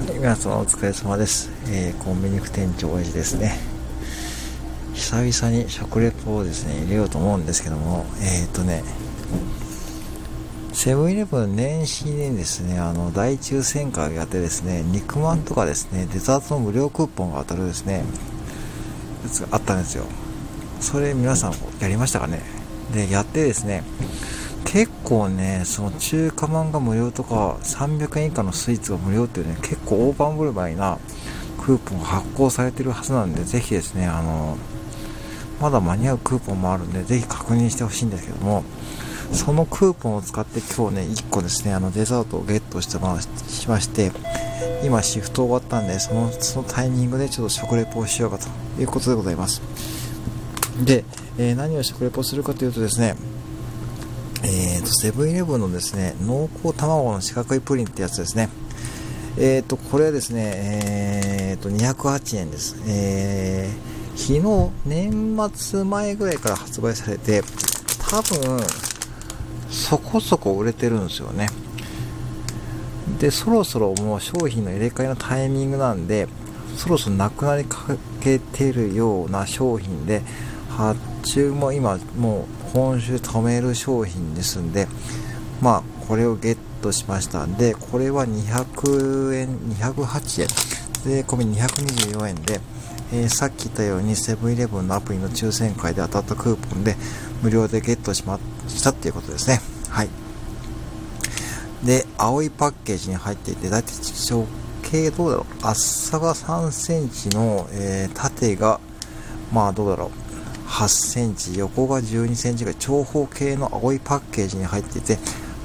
皆様お疲れ様です。えーコンビニ副店長親父ですね。久々に食レポをですね、入れようと思うんですけども、えっ、とね、セブンイレブン年始にですね、あの、大抽選会をやってですね、肉まんとかですね、デザートの無料クーポンが当たるですね、やつがあったんですよ。それ皆さんやりましたかね？で、やってですね、結構ね、その中華まんが無料とか、300円以下のスイーツが無料っていうね、結構大盤振る舞いなクーポンが発行されてるはずなんで、ぜひですね、あの、まだ間に合うクーポンもあるんで、ぜひ確認してほしいんですけども、そのクーポンを使って今日ね、1個ですね、あのデザートをゲットしてましまして、今シフト終わったんで、その、そのタイミングでちょっと食レポをしようかということでございます。で、えー何を食レポするかというとですね、えーと、セブンイレブンのですね、濃厚卵の四角いプリンってやつですね。えーと、これはですね、えーと、208円です。えー、昨日、年末前ぐらいから発売されて、多分、そこそこ売れてるんですよね。で、そろそろもう商品の入れ替えのタイミングなんで、そろそろなくなりかけてるような商品で、発注も今もう今週止める商品ですんで、まあ、これをゲットしましたんで、これは200円、208円、税込み224円で、えーさっき言ったようにセブンイレブンのアプリの抽選会で当たったクーポンで無料でゲットしましたっていうことですね。はい。で、青いパッケージに入っていて、だいたい直径どうだろう？厚さが3センチの、えー縦が、まあどうだろう？8センチ、横が12センチぐらい、長方形の青いパッケージに入っていて、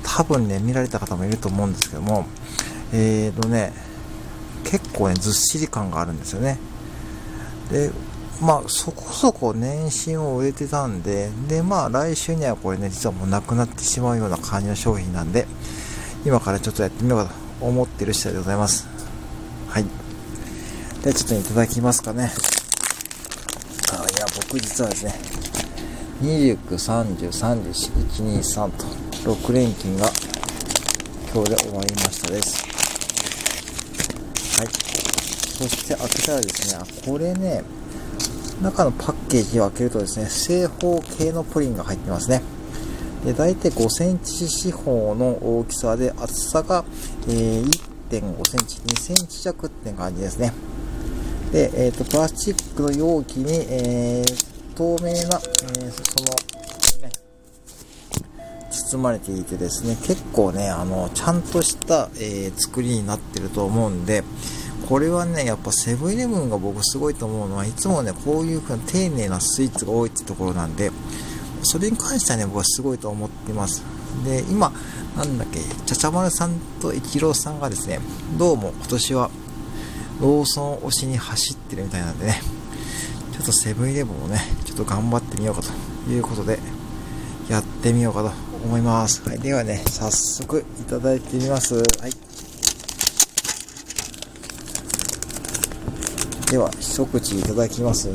多分ね、見られた方もいると思うんですけども、えーとね、結構ね、ずっしり感があるんですよね。で、まあ、そこそこ年始を売れてたんで、で、まあ、来週にはこれね、実はもうなくなってしまうような感じの商品なんで、今からちょっとやってみようかと思ってる次第でございます。はい。ではちょっといただきますかね。あいや、僕実はですね、29、30、31、1、2、3と、6連勤が今日で終わりましたです。はい。そして開けたらですね、あ、これね、中のパッケージを開けるとですね、正方形のプリンが入ってますね。で、大体5センチ四方の大きさで、厚さが、え1.5センチ、2センチ弱って感じですね。で、えっ、と、プラスチックの容器に、えー透明な、えーその、ね、包まれていてですね、結構ね、あの、ちゃんとした、えー作りになってると思うんで、これはね、やっぱセブンイレブンが僕すごいと思うのは、いつもね、こういう風に丁寧なスイーツが多いってところなんで、それに関してはね、僕はすごいと思ってます。で、今、なんだっけ、ちゃちゃまるさんとイチローさんがですね、どうも今年はローソン推しに走ってるみたいなんでね、ちょっとセブンイレブンをね、ちょっと頑張ってみようかということで、やってみようかと思います。はい、ではね、早速いただいてみます。はい。では、一口いただきます。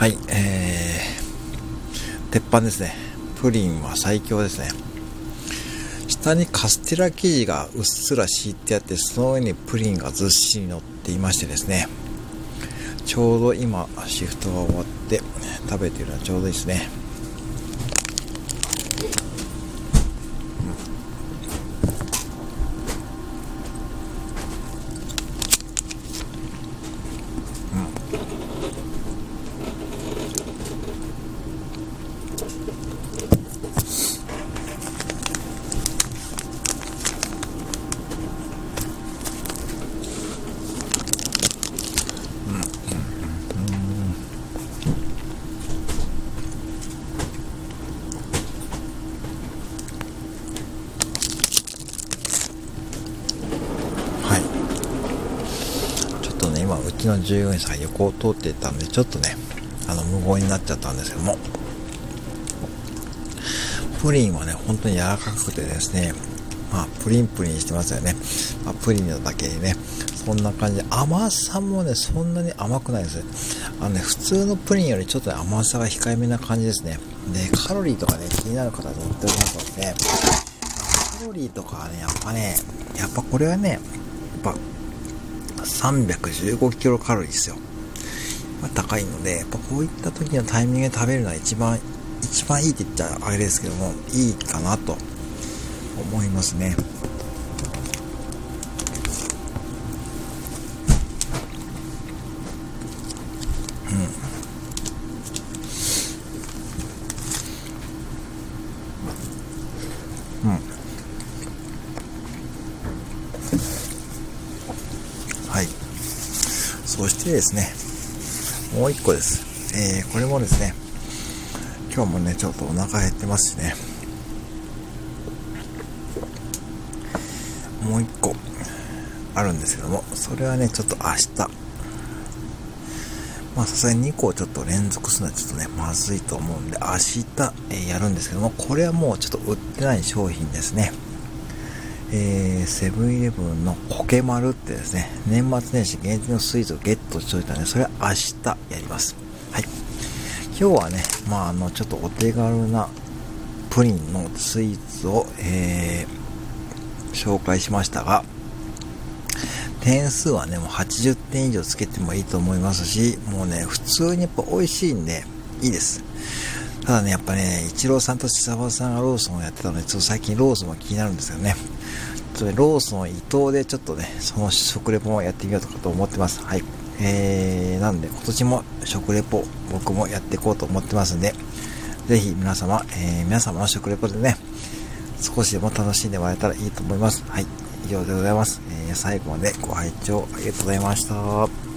はい、えー、鉄板ですね。プリンは最強ですね。下にカステラ生地がうっすら敷いてあって、その上にプリンがずっしり乗っていましてですね。ちょうど今、シフトが終わって食べてるのはちょうどいいですね。の従業員さん横を通っていったんで、ちょっとね、あの、無言になっちゃったんですけども、プリンはね、本当に柔らかくてですね、まあ、プリンプリンしてますよね。まあ、プリンのだけでね。そんな感じで、甘さもね、そんなに甘くないです。あのね、普通のプリンよりちょっと、ね、甘さが控えめな感じですね。で、カロリーとかね、気になる方は載っておりますので、カロリーとかはね、やっぱね、やっぱこれはね、やっぱ、315キロカロリーですよ。まあ、高いので、やっぱこういった時のタイミングで食べるのは一番、一番いいって言ったらあれですけども、いいかなと思いますね。はい。そしてですね、もう一個です。えー、これもですね、今日もね、ちょっとお腹減ってますしね、もう一個あるんですけども、それはね、ちょっと明日、まあさすがに2個ちょっと連続するのはちょっとね、まずいと思うんで、明日、えー、やるんですけども、これはもうちょっと売ってない商品ですね。えー、セブンイレブンのコケマルってですね、年末年始限定のスイーツをゲットしておいたので、それは明日やります。はい。今日はね、まあ、あの、ちょっとお手軽なプリンのスイーツを、えー、紹介しましたが、点数はね、もう80点以上つけてもいいと思いますし、もうね、普通にやっぱ美味しいんで、いいです。ただね、やっぱね、イチローさんと千沢さんがローソンをやってたので、ちょっと最近ローソンが気になるんですよね。ちょっとね、ローソン伊藤でちょっとね、その食レポもやってみようとかと思ってます。はい。えー、なんで今年も食レポ僕もやっていこうと思ってますんで、ぜひ皆様、えー、皆様の食レポでね、少しでも楽しんでもらえたらいいと思います。はい。以上でございます。えー、最後までご拝聴ありがとうございました。